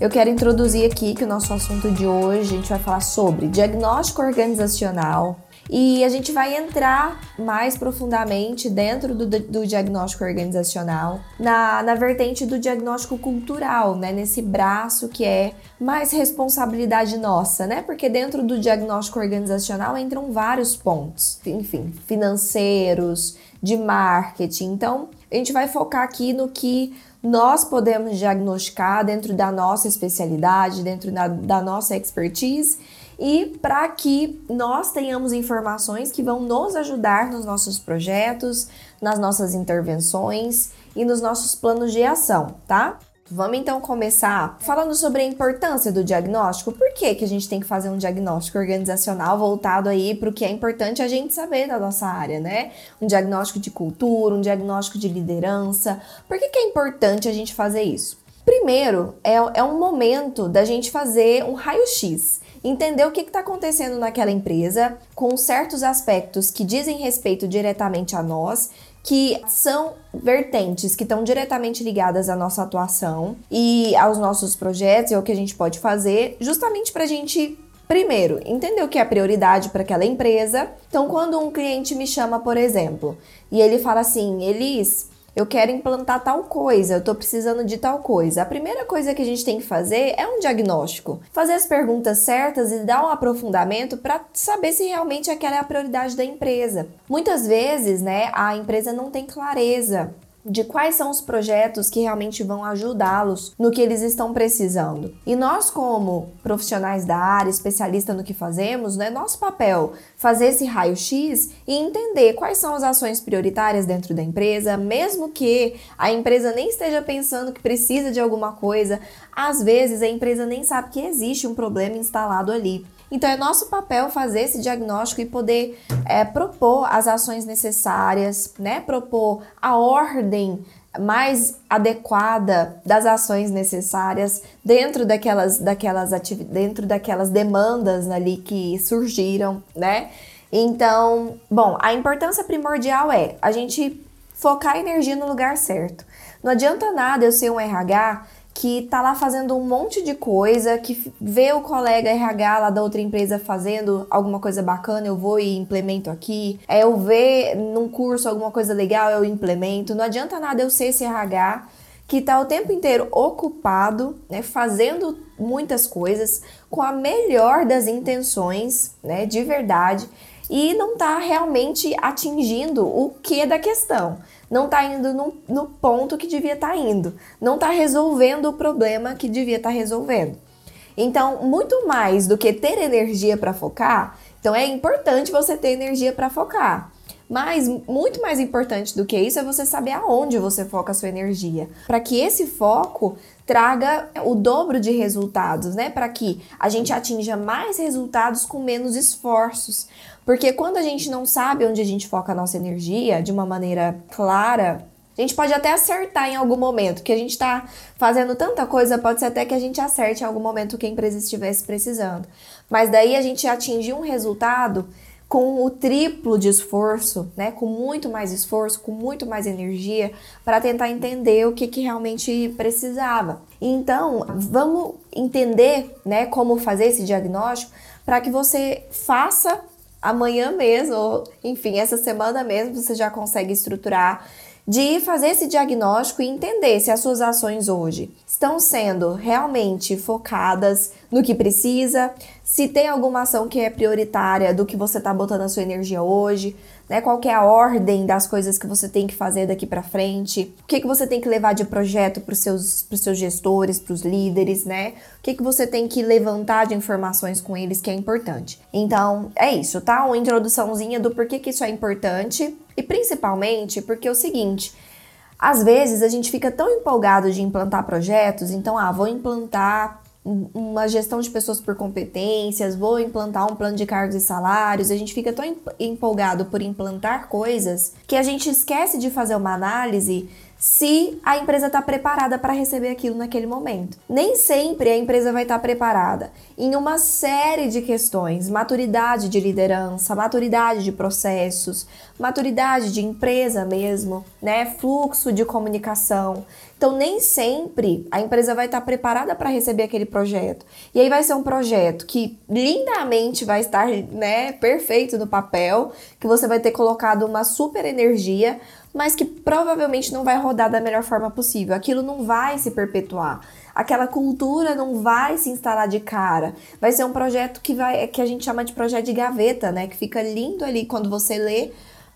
Eu quero introduzir aqui que o nosso assunto de hoje a gente vai falar sobre diagnóstico organizacional e a gente vai entrar mais profundamente dentro do, do diagnóstico organizacional na, na vertente do diagnóstico cultural, né? Nesse braço que é mais responsabilidade nossa, né? Porque dentro do diagnóstico organizacional entram vários pontos, enfim, financeiros, de marketing. Então, a gente vai focar aqui no que nós podemos diagnosticar dentro da nossa especialidade, dentro da, da nossa expertise e para que nós tenhamos informações que vão nos ajudar nos nossos projetos, nas nossas intervenções e nos nossos planos de ação, tá? Vamos então começar falando sobre a importância do diagnóstico. Por que, que a gente tem que fazer um diagnóstico organizacional voltado aí para o que é importante a gente saber da nossa área, né? Um diagnóstico de cultura, um diagnóstico de liderança. Por que, que é importante a gente fazer isso? Primeiro, é, é um momento da gente fazer um raio-x entender o que está acontecendo naquela empresa, com certos aspectos que dizem respeito diretamente a nós que são vertentes que estão diretamente ligadas à nossa atuação e aos nossos projetos e ao que a gente pode fazer, justamente para a gente Primeiro, entender o que é prioridade para aquela empresa. Então, quando um cliente me chama, por exemplo, e ele fala assim: Elis, eu quero implantar tal coisa, eu estou precisando de tal coisa. A primeira coisa que a gente tem que fazer é um diagnóstico. Fazer as perguntas certas e dar um aprofundamento para saber se realmente aquela é a prioridade da empresa. Muitas vezes, né, a empresa não tem clareza de quais são os projetos que realmente vão ajudá-los no que eles estão precisando. E nós, como profissionais da área, especialista no que fazemos, né, nosso papel fazer esse raio-x e entender quais são as ações prioritárias dentro da empresa, mesmo que a empresa nem esteja pensando que precisa de alguma coisa, às vezes a empresa nem sabe que existe um problema instalado ali. Então é nosso papel fazer esse diagnóstico e poder é, propor as ações necessárias, né? Propor a ordem mais adequada das ações necessárias dentro daquelas, daquelas dentro daquelas demandas ali que surgiram, né? Então, bom, a importância primordial é a gente focar a energia no lugar certo. Não adianta nada eu ser um RH que tá lá fazendo um monte de coisa, que vê o colega RH lá da outra empresa fazendo alguma coisa bacana, eu vou e implemento aqui. É eu ver num curso alguma coisa legal, eu implemento. Não adianta nada eu ser esse RH que tá o tempo inteiro ocupado, né, fazendo muitas coisas com a melhor das intenções, né, de verdade, e não tá realmente atingindo o que da questão não está indo no, no, ponto que devia estar tá indo, não está resolvendo o problema que devia estar tá resolvendo. Então, muito mais do que ter energia para focar, então é importante você ter energia para focar. Mas muito mais importante do que isso é você saber aonde você foca a sua energia, para que esse foco traga o dobro de resultados, né? Para que a gente atinja mais resultados com menos esforços. Porque quando a gente não sabe onde a gente foca a nossa energia de uma maneira clara, a gente pode até acertar em algum momento, que a gente está fazendo tanta coisa, pode ser até que a gente acerte em algum momento que a empresa estivesse precisando. Mas daí a gente atingir um resultado com o triplo de esforço, né, com muito mais esforço, com muito mais energia, para tentar entender o que, que realmente precisava. Então, vamos entender né, como fazer esse diagnóstico para que você faça amanhã mesmo, ou enfim, essa semana mesmo, você já consegue estruturar de fazer esse diagnóstico e entender se as suas ações hoje estão sendo realmente focadas no que precisa, se tem alguma ação que é prioritária do que você está botando a sua energia hoje, né? Qual é a ordem das coisas que você tem que fazer daqui para frente? O que, que você tem que levar de projeto para os seus, seus gestores, para os líderes, né? O que, que você tem que levantar de informações com eles que é importante. Então, é isso, tá? Uma introduçãozinha do porquê que isso é importante e principalmente porque é o seguinte, Às vezes a gente fica tão empolgado de implantar projetos, então, ah, vou implantar uma gestão de pessoas por competências, vou implantar um plano de cargos e salários. A gente fica tão empolgado por implantar coisas que a gente esquece de fazer uma análise se a empresa está preparada para receber aquilo naquele momento. Nem sempre a empresa vai estar tá preparada em uma série de questões: maturidade de liderança, maturidade de processos, maturidade de empresa mesmo, né? Fluxo de comunicação. Então, nem sempre a empresa vai estar preparada para receber aquele projeto. E aí vai ser um projeto que lindamente vai estar, né, perfeito no papel, que você vai ter colocado uma super energia, mas que provavelmente não vai rodar da melhor forma possível. Aquilo não vai se perpetuar. Aquela cultura não vai se instalar de cara. Vai ser um projeto que vai que a gente chama de projeto de gaveta, né, que fica lindo ali quando você lê,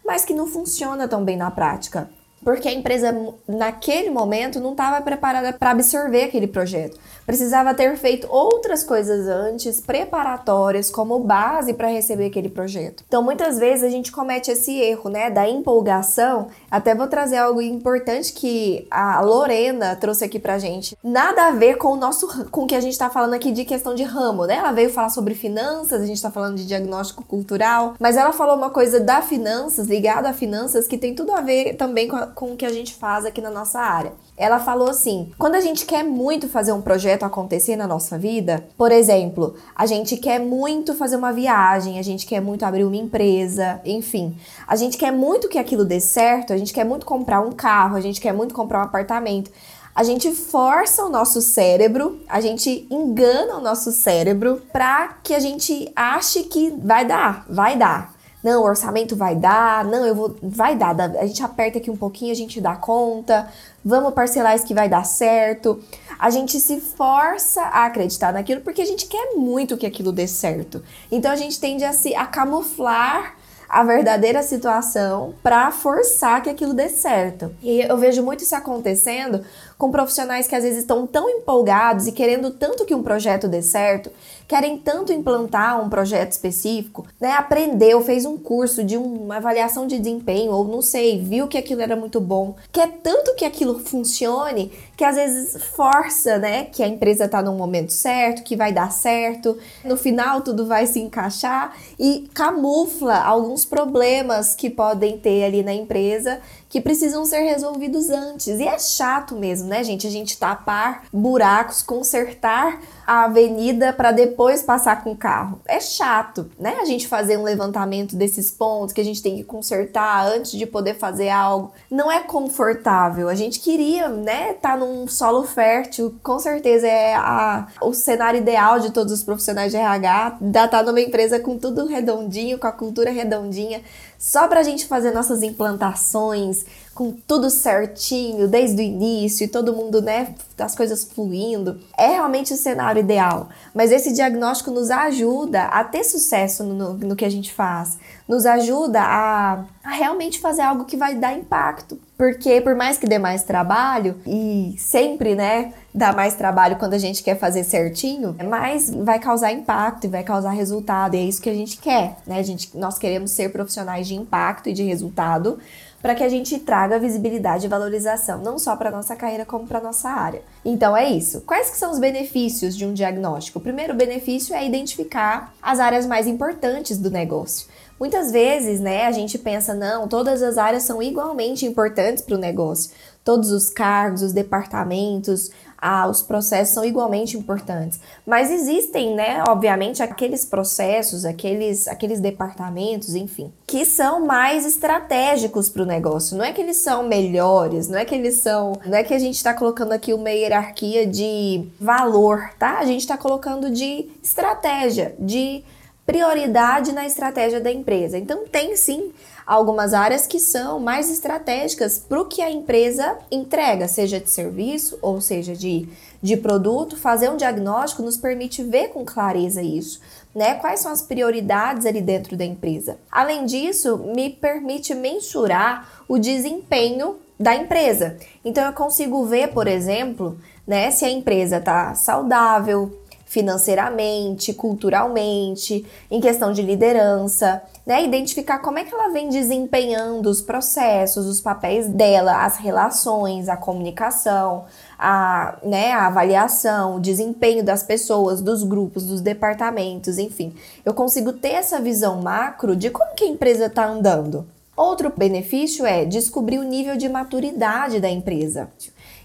mas que não funciona tão bem na prática porque a empresa naquele momento não estava preparada para absorver aquele projeto. Precisava ter feito outras coisas antes, preparatórias, como base para receber aquele projeto. Então, muitas vezes a gente comete esse erro, né, da empolgação. Até vou trazer algo importante que a Lorena trouxe aqui pra gente. Nada a ver com o nosso com o que a gente está falando aqui de questão de ramo, né? Ela veio falar sobre finanças, a gente está falando de diagnóstico cultural, mas ela falou uma coisa da finanças, ligada a finanças, que tem tudo a ver também com, a, com o que a gente faz aqui na nossa área. Ela falou assim: quando a gente quer muito fazer um projeto acontecer na nossa vida, por exemplo, a gente quer muito fazer uma viagem, a gente quer muito abrir uma empresa, enfim, a gente quer muito que aquilo dê certo, a gente quer muito comprar um carro, a gente quer muito comprar um apartamento. A gente força o nosso cérebro, a gente engana o nosso cérebro para que a gente ache que vai dar, vai dar. Não, o orçamento vai dar, não, eu vou. Vai dar, a gente aperta aqui um pouquinho, a gente dá conta, vamos parcelar isso que vai dar certo. A gente se força a acreditar naquilo porque a gente quer muito que aquilo dê certo. Então a gente tende a se a camuflar a verdadeira situação para forçar que aquilo dê certo. E eu vejo muito isso acontecendo com profissionais que às vezes estão tão empolgados e querendo tanto que um projeto dê certo, querem tanto implantar um projeto específico, né? Aprendeu, fez um curso de uma avaliação de desempenho, ou não sei, viu que aquilo era muito bom, quer tanto que aquilo funcione, que às vezes força, né? Que a empresa tá no momento certo, que vai dar certo, no final tudo vai se encaixar e camufla alguns problemas que podem ter ali na empresa que precisam ser resolvidos antes. E é chato mesmo, né, gente? A gente tapar buracos, consertar a avenida para depois passar com o carro. É chato, né? A gente fazer um levantamento desses pontos que a gente tem que consertar antes de poder fazer algo. Não é confortável. A gente queria, né, estar tá num solo fértil. Com certeza é a, o cenário ideal de todos os profissionais de RH, estar tá numa empresa com tudo redondinho, com a cultura redondinha, só para a gente fazer nossas implantações com tudo certinho desde o início e todo mundo, né, as coisas fluindo. É realmente o cenário ideal, mas esse diagnóstico nos ajuda a ter sucesso no, no que a gente faz, nos ajuda a, a realmente fazer algo que vai dar impacto. Porque por mais que dê mais trabalho, e sempre, né, dá mais trabalho quando a gente quer fazer certinho, mas vai causar impacto e vai causar resultado. E é isso que a gente quer, né? A gente, nós queremos ser profissionais de impacto e de resultado para que a gente traga visibilidade e valorização, não só para nossa carreira, como para nossa área. Então é isso. Quais que são os benefícios de um diagnóstico? O primeiro benefício é identificar as áreas mais importantes do negócio. Muitas vezes, né, a gente pensa, não, todas as áreas são igualmente importantes para o negócio. Todos os cargos, os departamentos, ah, os processos são igualmente importantes. Mas existem, né, obviamente, aqueles processos, aqueles, aqueles departamentos, enfim, que são mais estratégicos para o negócio. Não é que eles são melhores, não é que eles são. Não é que a gente está colocando aqui uma hierarquia de valor, tá? A gente está colocando de estratégia, de prioridade na estratégia da empresa. Então, tem sim algumas áreas que são mais estratégicas para o que a empresa entrega, seja de serviço ou seja de, de produto. Fazer um diagnóstico nos permite ver com clareza isso. Né? Quais são as prioridades ali dentro da empresa? Além disso, me permite mensurar o desempenho da empresa. Então eu consigo ver, por exemplo, né, se a empresa está saudável, financeiramente, culturalmente, em questão de liderança, né? Identificar como é que ela vem desempenhando os processos, os papéis dela, as relações, a comunicação, a, né, a avaliação, o desempenho das pessoas, dos grupos, dos departamentos, enfim. Eu consigo ter essa visão macro de como que a empresa está andando. Outro benefício é descobrir o nível de maturidade da empresa.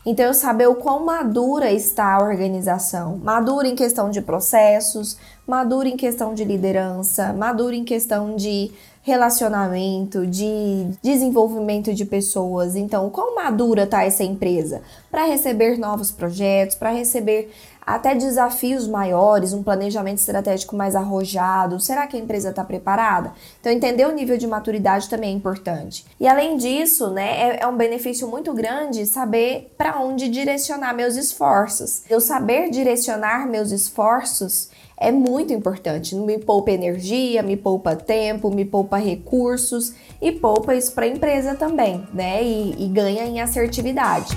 Então, eu saber o quão madura está a organização. Madura em questão de processos, madura em questão de liderança, madura em questão de relacionamento, de desenvolvimento de pessoas. Então, quão madura está essa empresa para receber novos projetos, para receber até desafios maiores, um planejamento estratégico mais arrojado. Será que a empresa está preparada? Então, entender o nível de maturidade também é importante. E além disso, né, é, é um benefício muito grande saber para onde direcionar meus esforços. Eu saber direcionar meus esforços é muito importante. Me poupa energia, me poupa tempo, me poupa recursos e poupa isso para a empresa também, né? E, e ganha em assertividade.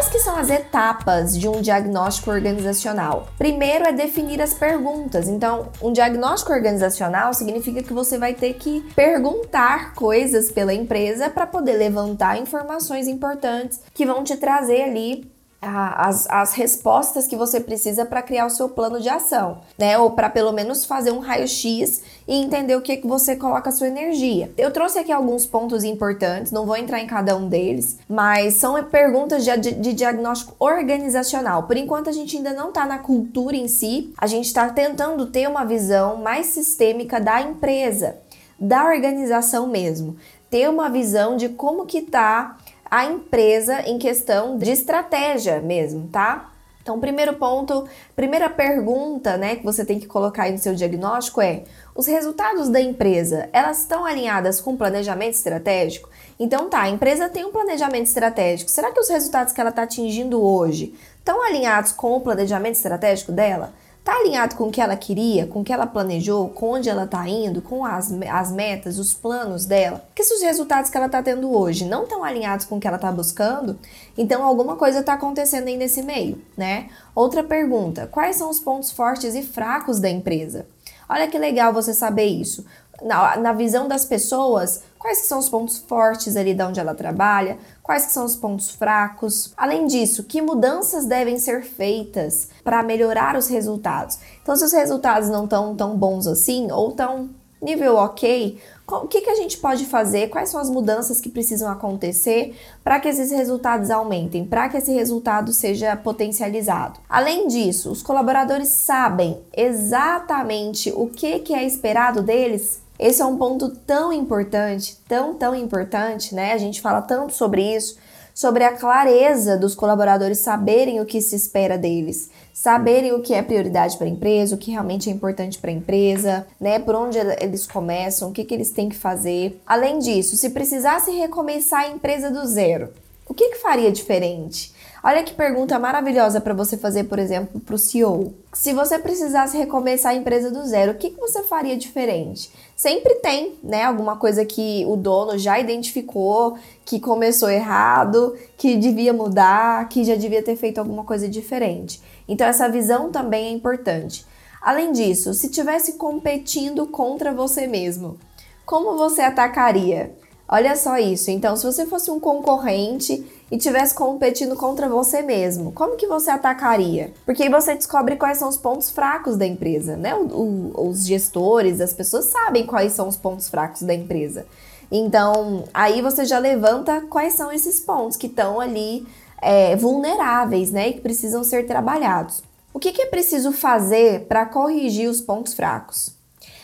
Quais que são as etapas de um diagnóstico organizacional? Primeiro é definir as perguntas. Então, um diagnóstico organizacional significa que você vai ter que perguntar coisas pela empresa para poder levantar informações importantes que vão te trazer ali as, as respostas que você precisa para criar o seu plano de ação, né? Ou para pelo menos fazer um raio-x e entender o que, que você coloca a sua energia. Eu trouxe aqui alguns pontos importantes, não vou entrar em cada um deles, mas são perguntas de, de, diagnóstico organizacional. Por enquanto, a gente ainda não está na cultura em si, a gente está tentando ter uma visão mais sistêmica da empresa, da organização mesmo. Ter uma visão de como que está a empresa em questão de estratégia mesmo, tá? Então, primeiro ponto, primeira pergunta, né, que você tem que colocar aí no seu diagnóstico é: os resultados da empresa, elas estão alinhadas com o planejamento estratégico? Então, tá, a empresa tem um planejamento estratégico. Será que os resultados que ela está atingindo hoje estão alinhados com o planejamento estratégico dela? Está alinhado com o que ela queria, com o que ela planejou, com onde ela está indo, com as, as metas, os planos dela? Porque se os resultados que ela está tendo hoje não estão alinhados com o que ela está buscando, então alguma coisa está acontecendo aí nesse meio, né? Outra pergunta: quais são os pontos fortes e fracos da empresa? Olha que legal você saber isso na, na visão das pessoas, quais são os pontos fortes ali de onde ela trabalha, quais são os pontos fracos. Além disso, que mudanças devem ser feitas para melhorar os resultados. Então, se os resultados não estão tão bons assim, ou tão nível ok, o que, que a gente pode fazer? Quais são as mudanças que precisam acontecer para que esses resultados aumentem, para que esse resultado seja potencializado? Além disso, os colaboradores sabem exatamente o que, que é esperado deles esse é um ponto tão importante, tão, tão importante, né? A gente fala tanto sobre isso, sobre a clareza dos colaboradores saberem o que se espera deles, saberem o que é prioridade para a empresa, o que realmente é importante para a empresa, né? Por onde eles começam, o que, que eles têm que fazer. Além disso, se precisasse recomeçar a empresa do zero, o que, que faria diferente? Olha que pergunta maravilhosa para você fazer, por exemplo, para o CEO. Se você precisasse recomeçar a empresa do zero, o que, que você faria diferente? Sempre tem, né, alguma coisa que o dono já identificou, que começou errado, que devia mudar, que já devia ter feito alguma coisa diferente. Então essa visão também é importante. Além disso, se tivesse competindo contra você mesmo, como você atacaria? Olha só isso. Então, se você fosse um concorrente e tivesse competindo contra você mesmo, como que você atacaria? Porque aí você descobre quais são os pontos fracos da empresa, né? O, o, os gestores, as pessoas sabem quais são os pontos fracos da empresa. Então, aí você já levanta quais são esses pontos que estão ali é, vulneráveis, né? E que precisam ser trabalhados. O que, que é preciso fazer para corrigir os pontos fracos?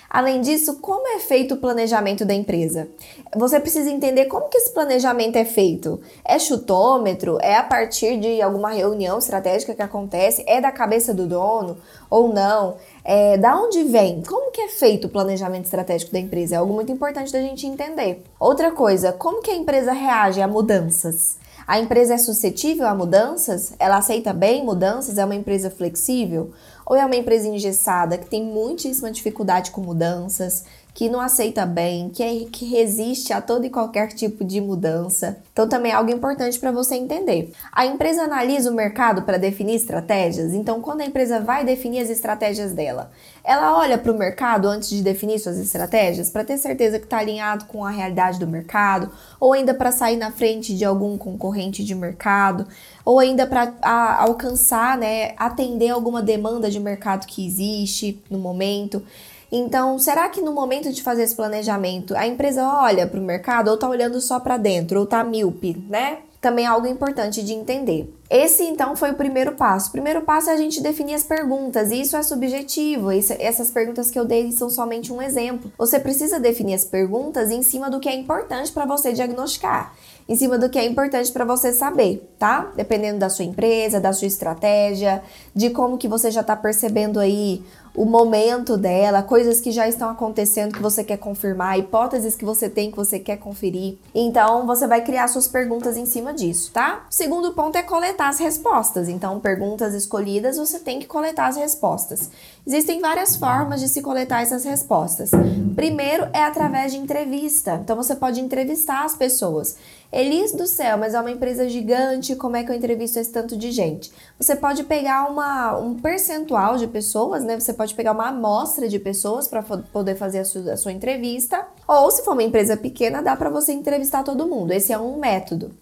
Além disso, como é feito o planejamento da empresa? Você precisa entender como que esse planejamento é feito. É chutômetro? É a partir de alguma reunião estratégica que acontece? É da cabeça do dono ou não? É, da onde vem? Como que é feito o planejamento estratégico da empresa? É algo muito importante da gente entender. Outra coisa, como que a empresa reage a mudanças? A empresa é suscetível a mudanças? Ela aceita bem mudanças? É uma empresa flexível? Ou é uma empresa engessada que tem muitíssima dificuldade com mudanças, que não aceita bem, que, é, que resiste a todo e qualquer tipo de mudança. Então, também é algo importante para você entender. A empresa analisa o mercado para definir estratégias, então, quando a empresa vai definir as estratégias dela, ela olha para o mercado antes de definir suas estratégias para ter certeza que está alinhado com a realidade do mercado, ou ainda para sair na frente de algum concorrente de mercado, ou ainda para alcançar, né, atender alguma demanda de mercado que existe no momento. Então, será que no momento de fazer esse planejamento, a empresa olha para o mercado ou está olhando só para dentro, ou está míope, né? Também é algo importante de entender. Esse então foi o primeiro passo. O primeiro passo é a gente definir as perguntas, e isso é subjetivo. Isso, essas perguntas que eu dei são somente um exemplo. Você precisa definir as perguntas em cima do que é importante para você diagnosticar em cima do que é importante para você saber, tá? Dependendo da sua empresa, da sua estratégia, de como que você já está percebendo aí o momento dela, coisas que já estão acontecendo que você quer confirmar, hipóteses que você tem que você quer conferir. Então, você vai criar suas perguntas em cima disso, tá? Segundo ponto é coletar as respostas. Então, perguntas escolhidas, você tem que coletar as respostas. Existem várias formas de se coletar essas respostas. Primeiro é através de entrevista. Então, você pode entrevistar as pessoas. Elis do céu, mas é uma empresa gigante, como é que eu entrevisto esse tanto de gente? Você pode pegar uma, um percentual de pessoas, né? Você pode pegar uma amostra de pessoas para poder fazer a sua, a sua entrevista. Ou se for uma empresa pequena, dá para você entrevistar todo mundo. Esse é um método.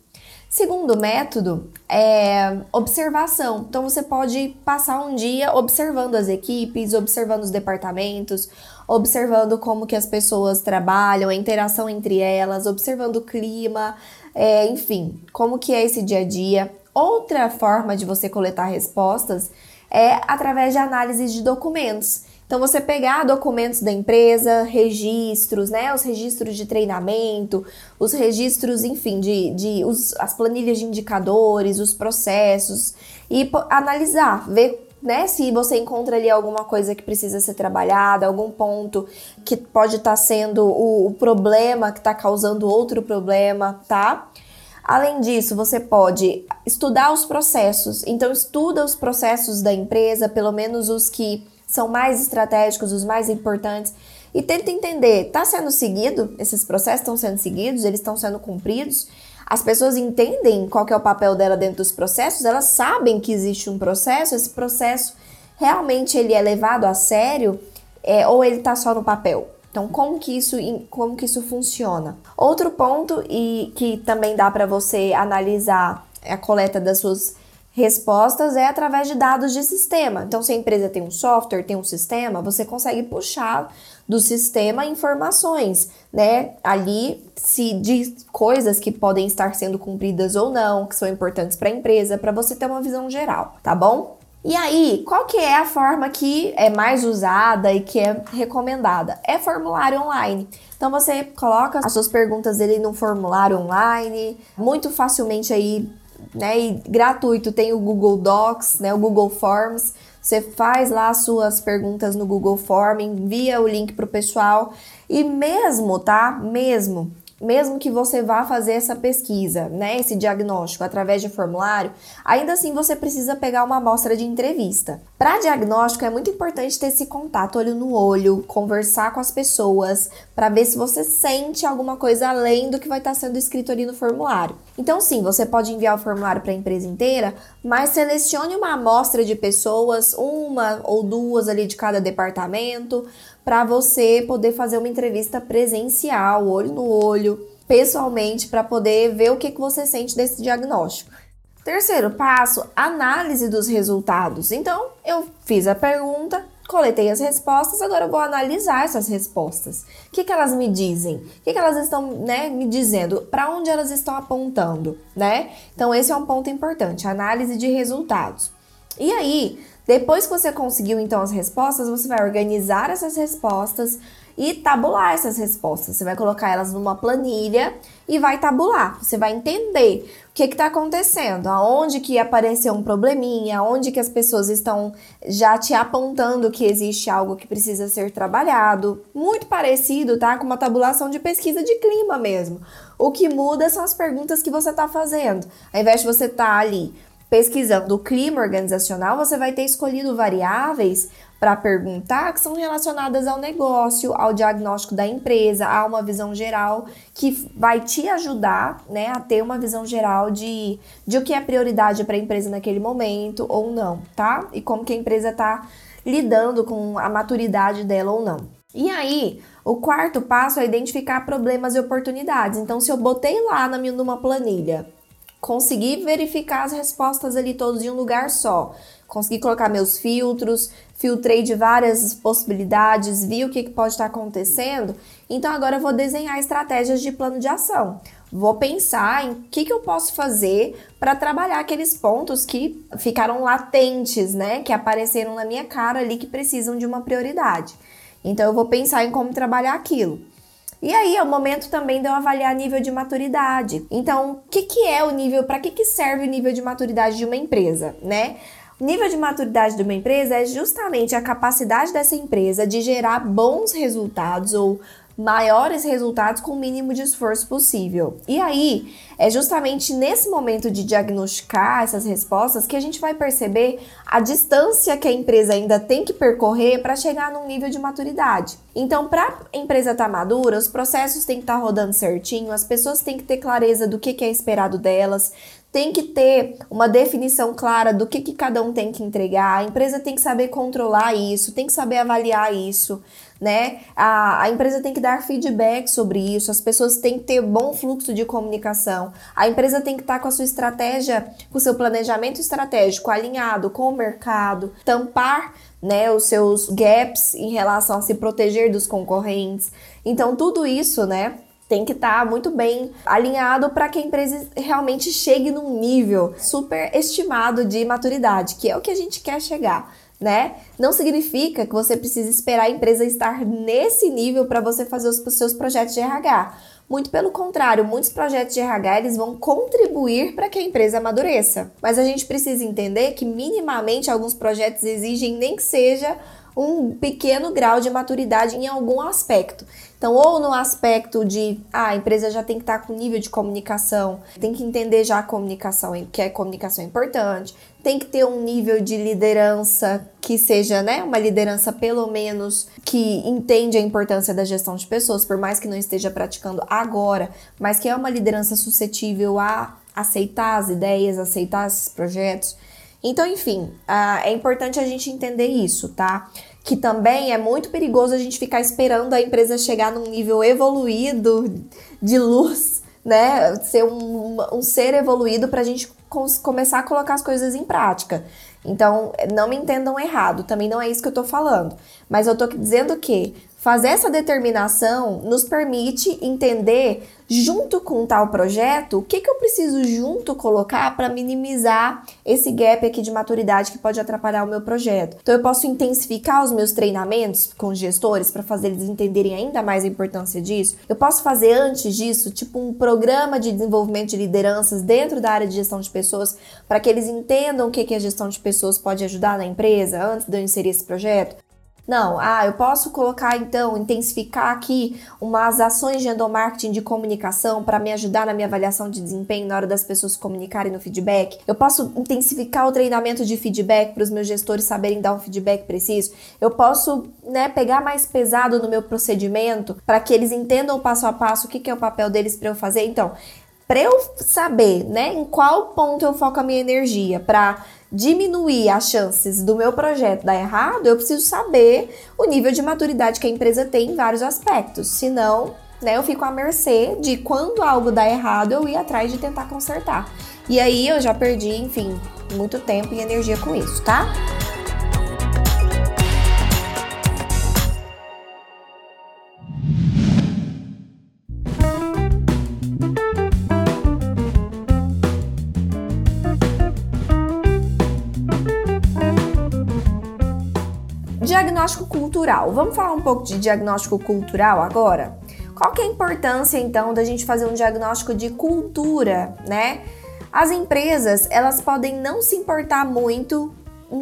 Segundo método é observação. Então você pode passar um dia observando as equipes, observando os departamentos, observando como que as pessoas trabalham, a interação entre elas, observando o clima, é, enfim, como que é esse dia a dia. Outra forma de você coletar respostas é através de análise de documentos. Então, você pegar documentos da empresa, registros, né? Os registros de treinamento, os registros, enfim, de, de os, as planilhas de indicadores, os processos, e analisar, ver né? Se você encontra ali alguma coisa que precisa ser trabalhada, algum ponto que pode estar tá sendo o, o, problema que está causando outro problema, tá? Além disso, você pode estudar os processos. Então, estuda os processos da empresa, pelo menos os que são mais estratégicos, os mais importantes, e tenta entender, está sendo seguido? Esses processos estão sendo seguidos? Eles estão sendo cumpridos? As pessoas entendem qual é o papel dela dentro dos processos, elas sabem que existe um processo, esse processo realmente ele é levado a sério é, ou ele está só no papel? Então, como que isso, como que isso funciona? Outro ponto e que também dá para você analisar a coleta das suas respostas é através de dados de sistema. Então, se a empresa tem um software, tem um sistema, você consegue puxar do sistema informações, né? Ali se de coisas que podem estar sendo cumpridas ou não, que são importantes para a empresa, para você ter uma visão geral, tá bom? E aí, qual que é a forma que é mais usada e que é recomendada? É formulário online. Então você coloca as suas perguntas ali num formulário online, muito facilmente aí né? E gratuito tem o Google Docs, né? O Google Forms. Você faz lá as suas perguntas no Google Form, envia o link para o pessoal e mesmo, tá? Mesmo mesmo que você vá fazer essa pesquisa, né, esse diagnóstico através de formulário, ainda assim você precisa pegar uma amostra de entrevista. Para diagnóstico é muito importante ter esse contato olho no olho, conversar com as pessoas para ver se você sente alguma coisa além do que vai estar sendo escrito ali no formulário. Então sim, você pode enviar o formulário para a empresa inteira, mas selecione uma amostra de pessoas, uma ou duas ali de cada departamento, para você poder fazer uma entrevista presencial, olho no olho, pessoalmente, para poder ver o que, que você sente desse diagnóstico. Terceiro passo, análise dos resultados. Então, eu fiz a pergunta, coletei as respostas, agora eu vou analisar essas respostas. O que, que elas me dizem? O que, que elas estão né, me dizendo? Para onde elas estão apontando, né? Então, esse é um ponto importante, análise de resultados. E aí, depois que você conseguiu então as respostas, você vai organizar essas respostas e tabular essas respostas. Você vai colocar elas numa planilha e vai tabular. Você vai entender o que está acontecendo, aonde que apareceu um probleminha, aonde que as pessoas estão já te apontando que existe algo que precisa ser trabalhado. Muito parecido, tá? Com uma tabulação de pesquisa de clima mesmo. O que muda são as perguntas que você está fazendo. Ao invés de você estar tá ali pesquisando o clima organizacional, você vai ter escolhido variáveis para perguntar que são relacionadas ao negócio, ao diagnóstico da empresa, a uma visão geral que vai te ajudar né, a ter uma visão geral de, de o que é prioridade para a empresa naquele momento ou não, tá? E como que a empresa está lidando com a maturidade dela ou não. E aí, o quarto passo é identificar problemas e oportunidades. Então, se eu botei lá na minha numa planilha, consegui verificar as respostas ali todos em um lugar só, consegui colocar meus filtros, filtrei de várias possibilidades, vi o que, que pode estar acontecendo, então agora eu vou desenhar estratégias de plano de ação. Vou pensar em o que, que eu posso fazer para trabalhar aqueles pontos que ficaram latentes, né? Que apareceram na minha cara ali que precisam de uma prioridade. Então eu vou pensar em como trabalhar aquilo. E aí é o momento também de eu avaliar nível de maturidade. Então, o que, que é o nível, para que, que serve o nível de maturidade de uma empresa, né? O nível de maturidade de uma empresa é justamente a capacidade dessa empresa de gerar bons resultados ou maiores resultados com o mínimo de esforço possível. E aí, é justamente nesse momento de diagnosticar essas respostas que a gente vai perceber a distância que a empresa ainda tem que percorrer para chegar num nível de maturidade. Então, para a empresa estar tá madura, os processos têm que estar tá rodando certinho, as pessoas têm que ter clareza do que, que é esperado delas, tem que ter uma definição clara do que, que cada um tem que entregar, a empresa tem que saber controlar isso, tem que saber avaliar isso, né? A, a empresa tem que dar feedback sobre isso, as pessoas têm que ter bom fluxo de comunicação, a empresa tem que estar com a sua estratégia, com o seu planejamento estratégico alinhado com o mercado, tampar né, os seus gaps em relação a se proteger dos concorrentes. Então, tudo isso, né, tem que estar tá muito bem alinhado para que a empresa realmente chegue num nível super estimado de maturidade, que é o que a gente quer chegar. Né? Não significa que você precisa esperar a empresa estar nesse nível para você fazer os seus projetos de RH. Muito pelo contrário, muitos projetos de RH eles vão contribuir para que a empresa amadureça. Mas a gente precisa entender que minimamente alguns projetos exigem nem que seja um pequeno grau de maturidade em algum aspecto. Então, ou no aspecto de ah, a empresa já tem que estar com nível de comunicação, tem que entender já a comunicação, que a comunicação é importante, tem que ter um nível de liderança que seja, né, uma liderança pelo menos que entende a importância da gestão de pessoas, por mais que não esteja praticando agora, mas que é uma liderança suscetível a aceitar as ideias, aceitar esses projetos. Então, enfim, uh, é importante a gente entender isso, tá? Que também é muito perigoso a gente ficar esperando a empresa chegar num nível evoluído de luz, né? Ser um, um ser evoluído para a gente começar a colocar as coisas em prática. Então, não me entendam errado, também não é isso que eu tô falando. Mas eu tô dizendo que Fazer essa determinação nos permite entender, junto com tal projeto, o que, que eu preciso junto colocar para minimizar esse gap aqui de maturidade que pode atrapalhar o meu projeto. Então, eu posso intensificar os meus treinamentos com os gestores para fazer eles entenderem ainda mais a importância disso. Eu posso fazer antes disso, tipo um programa de desenvolvimento de lideranças dentro da área de gestão de pessoas, para que eles entendam o que, que a gestão de pessoas pode ajudar na empresa antes de eu inserir esse projeto. Não, ah, eu posso colocar então, intensificar aqui umas ações de endomarketing de comunicação para me ajudar na minha avaliação de desempenho na hora das pessoas comunicarem no feedback. Eu posso intensificar o treinamento de feedback para os meus gestores saberem dar um feedback preciso. Eu posso, né, pegar mais pesado no meu procedimento para que eles entendam passo a passo o que, que é o papel deles para eu fazer. Então, para eu saber, né, em qual ponto eu foco a minha energia para diminuir as chances do meu projeto dar errado, eu preciso saber o nível de maturidade que a empresa tem em vários aspectos. Senão, né, eu fico à mercê de quando algo dá errado, eu ir atrás de tentar consertar. E aí eu já perdi, enfim, muito tempo e energia com isso, tá? Diagnóstico cultural. Vamos falar um pouco de diagnóstico cultural agora? Qual que é a importância então da gente fazer um diagnóstico de cultura, né? As empresas, elas podem não se importar muito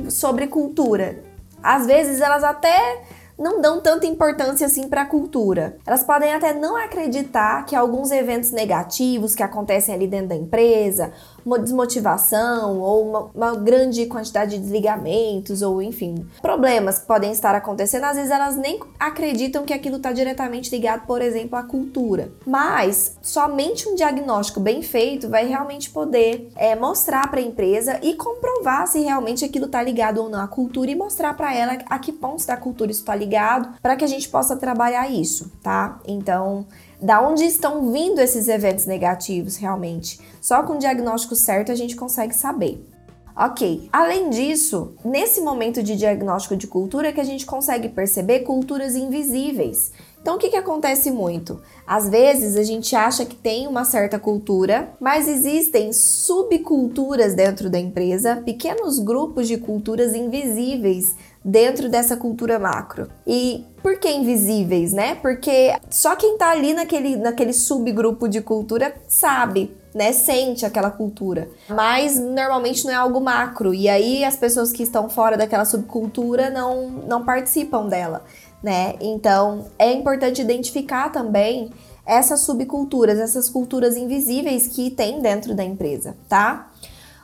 sobre cultura. Às vezes elas até não dão tanta importância assim para a cultura. Elas podem até não acreditar que alguns eventos negativos que acontecem ali dentro da empresa uma desmotivação ou uma, uma, grande quantidade de desligamentos ou enfim, problemas que podem estar acontecendo, às vezes elas nem acreditam que aquilo está diretamente ligado, por exemplo, à cultura. Mas somente um diagnóstico bem feito vai realmente poder é, mostrar para a empresa e comprovar se realmente aquilo está ligado ou não à cultura e mostrar para ela a que pontos da cultura está ligado para que a gente possa trabalhar isso, tá? Então, da onde estão vindo esses eventos negativos realmente? Só com o diagnóstico certo a gente consegue saber. Ok, além disso, nesse momento de diagnóstico de cultura é que a gente consegue perceber culturas invisíveis. Então, o que, que acontece muito? Às vezes a gente acha que tem uma certa cultura, mas existem subculturas dentro da empresa, pequenos grupos de culturas invisíveis dentro dessa cultura macro. E por que invisíveis, né? Porque só quem tá ali naquele, naquele subgrupo de cultura sabe, né? Sente aquela cultura. Mas normalmente não é algo macro. E aí as pessoas que estão fora daquela subcultura não, não participam dela, né? Então é importante identificar também essas subculturas, essas culturas invisíveis que tem dentro da empresa, tá?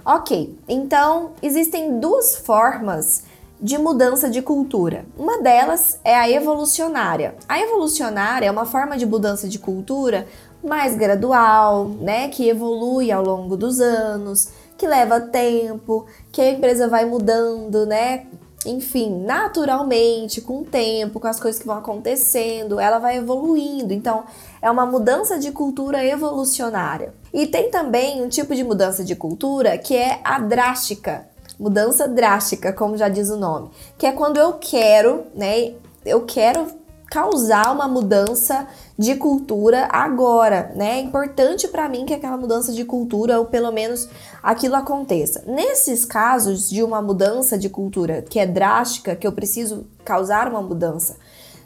Ok, então existem duas formas de mudança de cultura. Uma delas é a evolucionária. A evolucionária é uma forma de mudança de cultura mais gradual, né, que evolui ao longo dos anos, que leva tempo, que a empresa vai mudando, né? Enfim, naturalmente, com o tempo, com as coisas que vão acontecendo, ela vai evoluindo. Então, é uma mudança de cultura evolucionária. E tem também um tipo de mudança de cultura que é a drástica, mudança drástica, como já diz o nome, que é quando eu quero, né, eu quero causar uma mudança de cultura agora, né? É importante para mim que aquela mudança de cultura ou pelo menos aquilo aconteça. Nesses casos de uma mudança de cultura que é drástica, que eu preciso causar uma mudança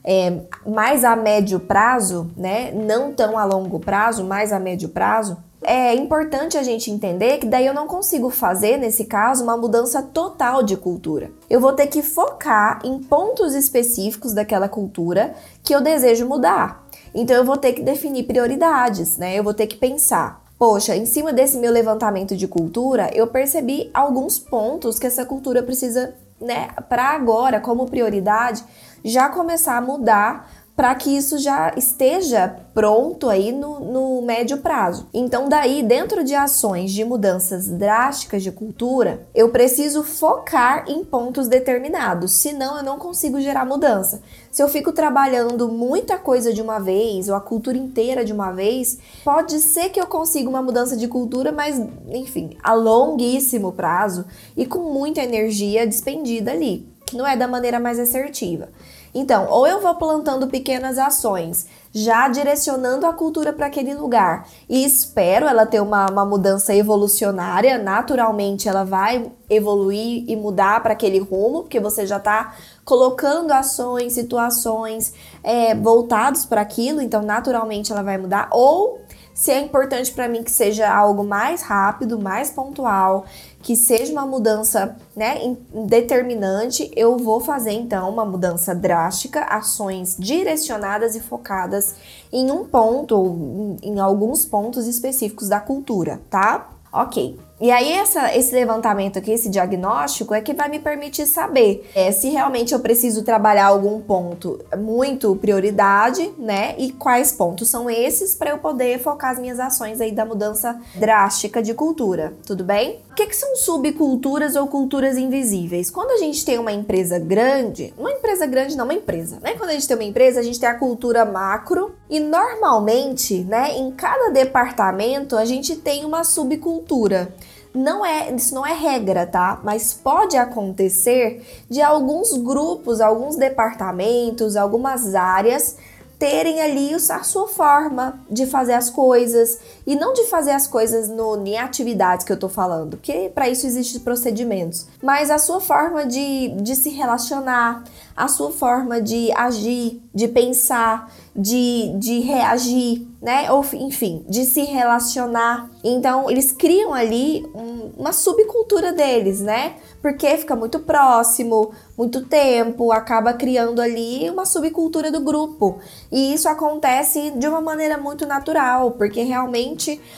é, mais a médio prazo, né? Não tão a longo prazo, mais a médio prazo, é importante a gente entender que daí eu não consigo fazer, nesse caso, uma mudança total de cultura. Eu vou ter que focar em pontos específicos daquela cultura que eu desejo mudar. Então eu vou ter que definir prioridades, né? Eu vou ter que pensar. Poxa, em cima desse meu levantamento de cultura, eu percebi alguns pontos que essa cultura precisa, né, para agora, como prioridade, já começar a mudar para que isso já esteja pronto aí no, no, médio prazo. Então, daí, dentro de ações de mudanças drásticas de cultura, eu preciso focar em pontos determinados, senão eu não consigo gerar mudança. Se eu fico trabalhando muita coisa de uma vez, ou a cultura inteira de uma vez, pode ser que eu consiga uma mudança de cultura, mas, enfim, a longuíssimo prazo e com muita energia despendida ali, que não é da maneira mais assertiva. Então, ou eu vou plantando pequenas ações, já direcionando a cultura para aquele lugar, e espero ela ter uma, uma mudança evolucionária, naturalmente ela vai evoluir e mudar para aquele rumo, porque você já está colocando ações, situações é, voltados para aquilo, então naturalmente ela vai mudar, ou se é importante para mim que seja algo mais rápido, mais pontual, que seja uma mudança né, determinante, eu vou fazer então uma mudança drástica, ações direcionadas e focadas em um ponto ou em alguns pontos específicos da cultura, tá? Ok. E aí, essa, esse levantamento aqui, esse diagnóstico, é que vai me permitir saber é, se realmente eu preciso trabalhar algum ponto muito prioridade, né? E quais pontos são esses para eu poder focar as minhas ações aí da mudança drástica de cultura, tudo bem? O que, que são subculturas ou culturas invisíveis? Quando a gente tem uma empresa grande, uma empresa grande não, uma empresa, né? Quando a gente tem uma empresa, a gente tem a cultura macro e normalmente, né, em cada departamento a gente tem uma subcultura. Não é, isso não é regra, tá? Mas pode acontecer de alguns grupos, alguns departamentos, algumas áreas terem ali a sua forma de fazer as coisas e não de fazer as coisas no, em atividades que eu tô falando, porque para isso existem procedimentos, mas a sua forma de, de se relacionar, a sua forma de agir, de pensar, de, de reagir, né? Ou enfim, de se relacionar. Então, eles criam ali um, uma subcultura deles, né? Porque fica muito próximo, muito tempo, acaba criando ali uma subcultura do grupo. E isso acontece de uma maneira muito natural, porque realmente,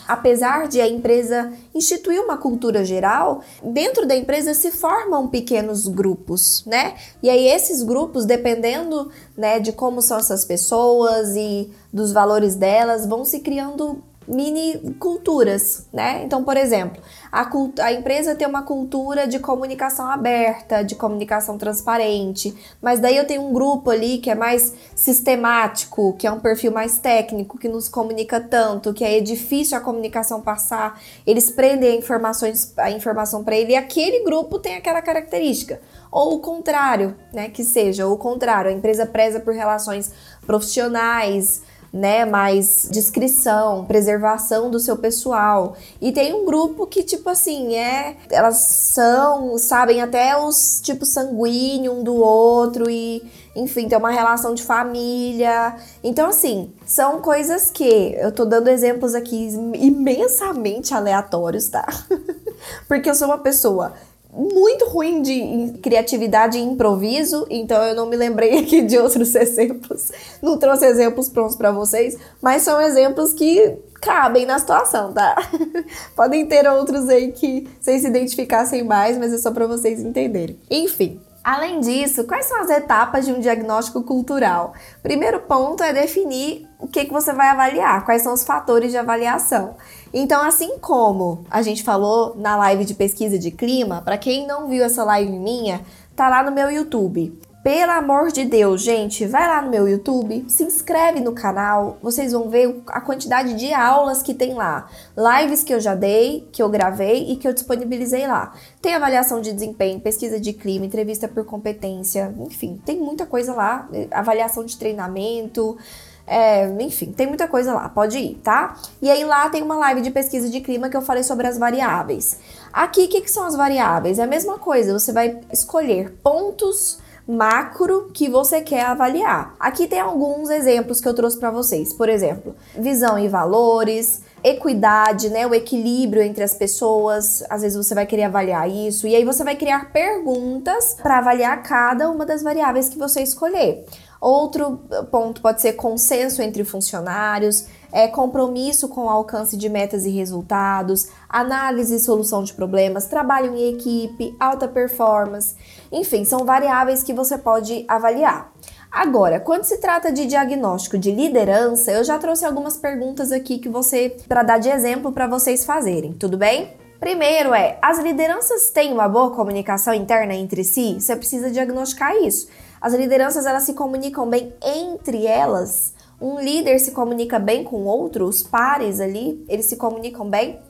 apesar de a empresa instituir uma cultura geral, dentro da empresa se formam pequenos grupos, né? E aí esses grupos, dependendo, né, de como são essas pessoas e dos valores delas, vão se criando mini culturas, né? Então, por exemplo, a, a, empresa tem uma cultura de comunicação aberta, de comunicação transparente, mas daí eu tenho um grupo ali que é mais sistemático, que é um perfil mais técnico, que nos comunica tanto, que é difícil a comunicação passar, eles prendem informações, a informação para ele, e aquele grupo tem aquela característica. Ou o contrário, né? Que seja, ou o contrário, a empresa preza por relações profissionais, né, mais discrição, preservação do seu pessoal. E tem um grupo que, tipo assim, é. Elas são, sabem até os tipos sanguíneo um do outro e, enfim, tem uma relação de família. Então, assim, são coisas que eu tô dando exemplos aqui imensamente aleatórios, tá? Porque eu sou uma pessoa muito ruim de criatividade e improviso, então eu não me lembrei aqui de outros exemplos. Não trouxe exemplos prontos para vocês, mas são exemplos que cabem na situação, tá? Podem ter outros aí que vocês se identificassem mais, mas é só para vocês entenderem. Enfim, Além disso, quais são as etapas de um diagnóstico cultural? Primeiro ponto é definir o que, que você vai avaliar, quais são os fatores de avaliação. Então, assim como a gente falou na live de pesquisa de clima, para quem não viu essa live minha, tá lá no meu YouTube. Pelo amor de Deus, gente, vai lá no meu YouTube, se inscreve no canal, vocês vão ver a quantidade de aulas que tem lá. Lives que eu já dei, que eu gravei e que eu disponibilizei lá. Tem avaliação de desempenho, pesquisa de clima, entrevista por competência, enfim, tem muita coisa lá. Avaliação de treinamento, é, enfim, tem muita coisa lá, pode ir, tá? E aí lá tem uma live de pesquisa de clima que eu falei sobre as variáveis. Aqui, o que, que são as variáveis? É a mesma coisa, você vai escolher pontos macro que você quer avaliar. Aqui tem alguns exemplos que eu trouxe para vocês. Por exemplo, visão e valores, equidade, né, o equilíbrio entre as pessoas. Às vezes você vai querer avaliar isso e aí você vai criar perguntas para avaliar cada uma das variáveis que você escolher. Outro ponto pode ser consenso entre funcionários, é compromisso com o alcance de metas e resultados, análise e solução de problemas, trabalho em equipe, alta performance. Enfim, são variáveis que você pode avaliar. Agora, quando se trata de diagnóstico de liderança, eu já trouxe algumas perguntas aqui que você para dar de exemplo para vocês fazerem, tudo bem? Primeiro é, as lideranças têm uma boa comunicação interna entre si? Você precisa diagnosticar isso. As lideranças elas se comunicam bem entre elas. Um líder se comunica bem com outros pares ali, eles se comunicam bem.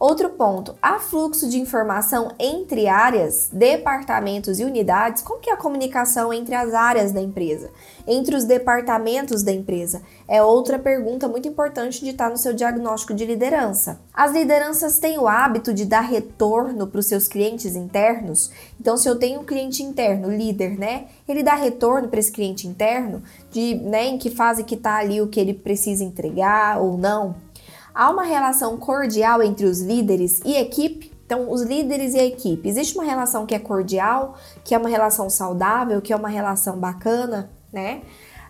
Outro ponto, há fluxo de informação entre áreas, departamentos e unidades? Como que é a comunicação entre as áreas da empresa, entre os departamentos da empresa? É outra pergunta muito importante de estar no seu diagnóstico de liderança. As lideranças têm o hábito de dar retorno para os seus clientes internos? Então, se eu tenho um cliente interno, líder, né? Ele dá retorno para esse cliente interno de, né, em que fase que está ali o que ele precisa entregar ou não? Há uma relação cordial entre os líderes e equipe? Então, os líderes e a equipe, existe uma relação que é cordial, que é uma relação saudável, que é uma relação bacana, né?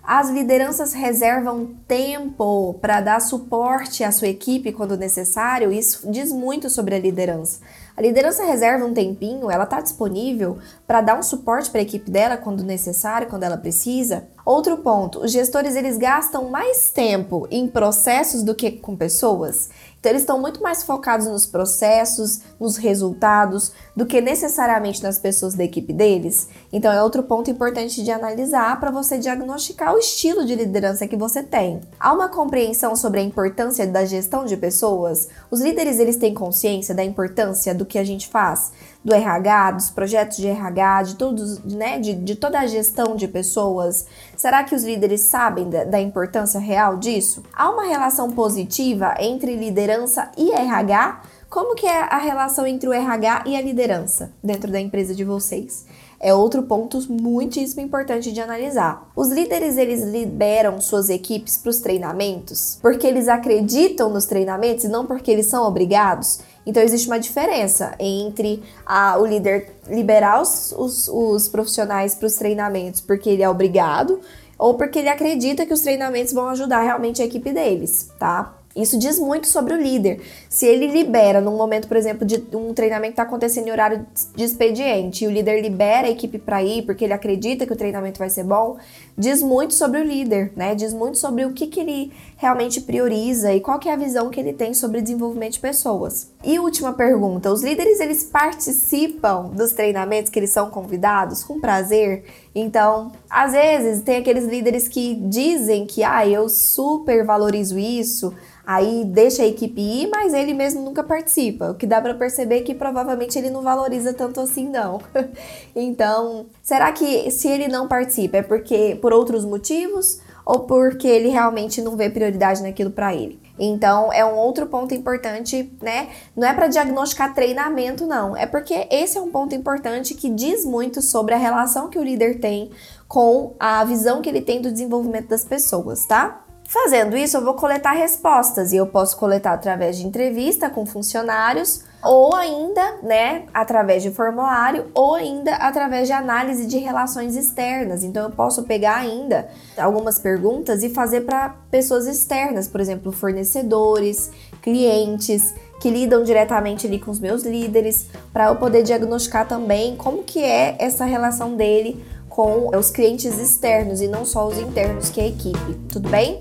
As lideranças reservam tempo para dar suporte à sua equipe quando necessário, isso diz muito sobre a liderança. A liderança reserva um tempinho, ela está disponível para dar um suporte para a equipe dela quando necessário, quando ela precisa. Outro ponto, os gestores eles gastam mais tempo em processos do que com pessoas. Então eles estão muito mais focados nos processos, nos resultados, do que necessariamente nas pessoas da equipe deles. Então é outro ponto importante de analisar para você diagnosticar o estilo de liderança que você tem. Há uma compreensão sobre a importância da gestão de pessoas. Os líderes eles têm consciência da importância do que a gente faz, do RH, dos projetos de RH, de todos, né, de, de toda a gestão de pessoas. Será que os líderes sabem da, da importância real disso? Há uma relação positiva entre liderança e RH? Como que é a relação entre o RH e a liderança dentro da empresa de vocês? é outro ponto muitíssimo importante de analisar. Os líderes eles liberam suas equipes para os treinamentos porque eles acreditam nos treinamentos e não porque eles são obrigados. Então existe uma diferença entre a, o líder liberar os, os, os profissionais para os treinamentos porque ele é obrigado ou porque ele acredita que os treinamentos vão ajudar realmente a equipe deles, tá? Isso diz muito sobre o líder. Se ele libera, num momento, por exemplo, de um treinamento que está acontecendo em horário de expediente, e o líder libera a equipe para ir porque ele acredita que o treinamento vai ser bom, diz muito sobre o líder, né? Diz muito sobre o que, que ele realmente prioriza e qual que é a visão que ele tem sobre desenvolvimento de pessoas. E última pergunta: os líderes eles participam dos treinamentos que eles são convidados com prazer? Então, às vezes tem aqueles líderes que dizem que ah, eu super valorizo isso aí deixa a equipe ir, mas ele mesmo nunca participa. O que dá para perceber é que provavelmente ele não valoriza tanto assim, não. então, será que se ele não participa é porque por outros motivos ou porque ele realmente não vê prioridade naquilo para ele? Então, é um outro ponto importante, né? Não é para diagnosticar treinamento, não. É porque esse é um ponto importante que diz muito sobre a relação que o líder tem com a visão que ele tem do desenvolvimento das pessoas, tá? Fazendo isso, eu vou coletar respostas e eu posso coletar através de entrevista com funcionários ou ainda, né, através de formulário ou ainda através de análise de relações externas. Então eu posso pegar ainda algumas perguntas e fazer para pessoas externas, por exemplo, fornecedores, clientes que lidam diretamente ali com os meus líderes, para eu poder diagnosticar também como que é essa relação dele com os clientes externos e não só os internos, que é a equipe. Tudo bem?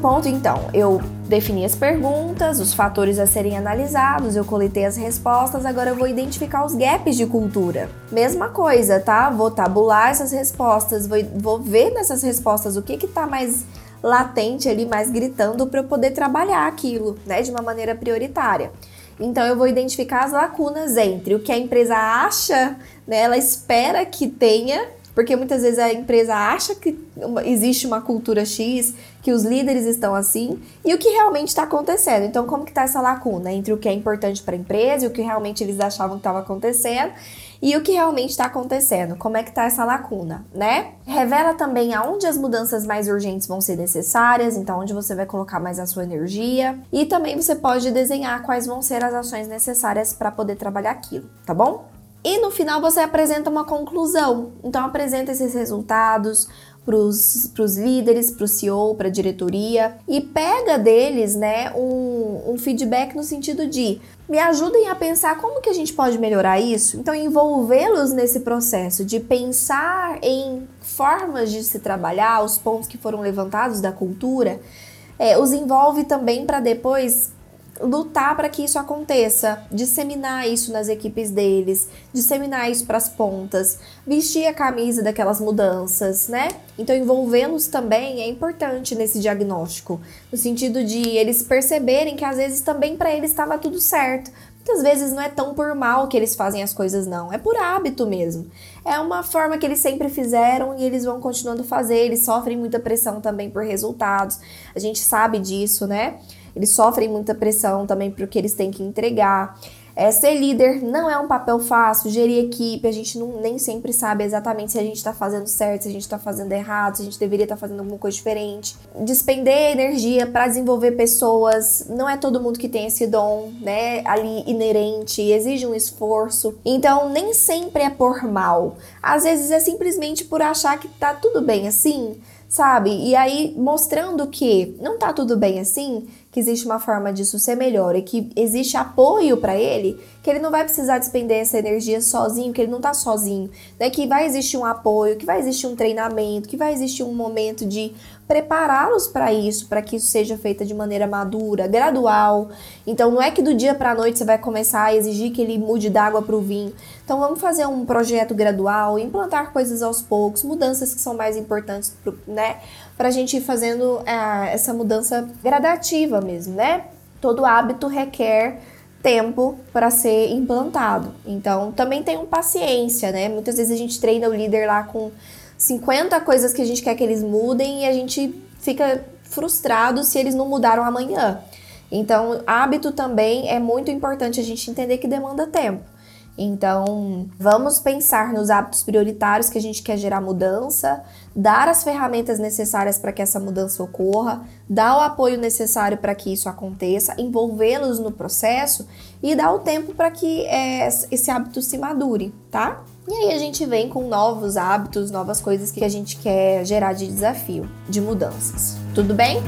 Ponto, então, eu defini as perguntas, os fatores a serem analisados, eu coletei as respostas, agora eu vou identificar os gaps de cultura. Mesma coisa, tá? Vou tabular essas respostas, vou, vou ver nessas respostas o que que tá mais latente ali, mais gritando para eu poder trabalhar aquilo, né, de uma maneira prioritária. Então eu vou identificar as lacunas entre o que a empresa acha, né, ela espera que tenha porque muitas vezes a empresa acha que existe uma cultura X, que os líderes estão assim, e o que realmente está acontecendo. Então, como que está essa lacuna entre o que é importante para a empresa e o que realmente eles achavam que estava acontecendo e o que realmente está acontecendo? Como é que está essa lacuna, né? Revela também aonde as mudanças mais urgentes vão ser necessárias, então onde você vai colocar mais a sua energia, e também você pode desenhar quais vão ser as ações necessárias para poder trabalhar aquilo, tá bom? E no final você apresenta uma conclusão. Então apresenta esses resultados para os líderes, para o CEO, para a diretoria e pega deles, né, um, um feedback no sentido de me ajudem a pensar como que a gente pode melhorar isso. Então envolvê-los nesse processo de pensar em formas de se trabalhar, os pontos que foram levantados da cultura, é, os envolve também para depois lutar para que isso aconteça, disseminar isso nas equipes deles, disseminar isso para as pontas, vestir a camisa daquelas mudanças, né? Então, envolvê-los também é importante nesse diagnóstico, no sentido de eles perceberem que às vezes também para eles estava tudo certo. Muitas vezes não é tão por mal que eles fazem as coisas, não, é por hábito mesmo. É uma forma que eles sempre fizeram e eles vão continuando a fazer, eles sofrem muita pressão também por resultados, a gente sabe disso, né? Eles sofrem muita pressão também porque eles têm que entregar. É, ser líder não é um papel fácil, gerir equipe, a gente não, nem sempre sabe exatamente se a gente está fazendo certo, se a gente está fazendo errado, se a gente deveria estar tá fazendo alguma coisa diferente. Despender energia para desenvolver pessoas, não é todo mundo que tem esse dom, né, ali inerente, exige um esforço. Então, nem sempre é por mal. Às vezes é simplesmente por achar que tá tudo bem assim, sabe? E aí mostrando que não tá tudo bem assim, que existe uma forma disso ser melhor e que existe apoio para ele, que ele não vai precisar despender essa energia sozinho, que ele não tá sozinho, né? Que vai existir um apoio, que vai existir um treinamento, que vai existir um momento de prepará-los para isso, para que isso seja feito de maneira madura, gradual. Então não é que do dia para a noite você vai começar a exigir que ele mude d'água para o vinho. Então vamos fazer um projeto gradual, implantar coisas aos poucos, mudanças que são mais importantes, né? Para a gente ir fazendo é, essa mudança gradativa mesmo, né? Todo hábito requer tempo para ser implantado. Então, também tenham paciência, né? Muitas vezes a gente treina o líder lá com 50 coisas que a gente quer que eles mudem e a gente fica frustrado se eles não mudaram amanhã. Então, hábito também é muito importante a gente entender que demanda tempo. Então, vamos pensar nos hábitos prioritários que a gente quer gerar mudança, dar as ferramentas necessárias para que essa mudança ocorra, dar o apoio necessário para que isso aconteça, envolvê-los no processo e dar o tempo para que é, esse hábito se madure, tá? E aí a gente vem com novos hábitos, novas coisas que a gente quer gerar de desafio, de mudanças. Tudo bem?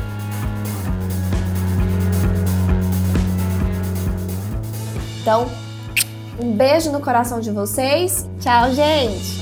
Então, um beijo no coração de vocês. Tchau, gente!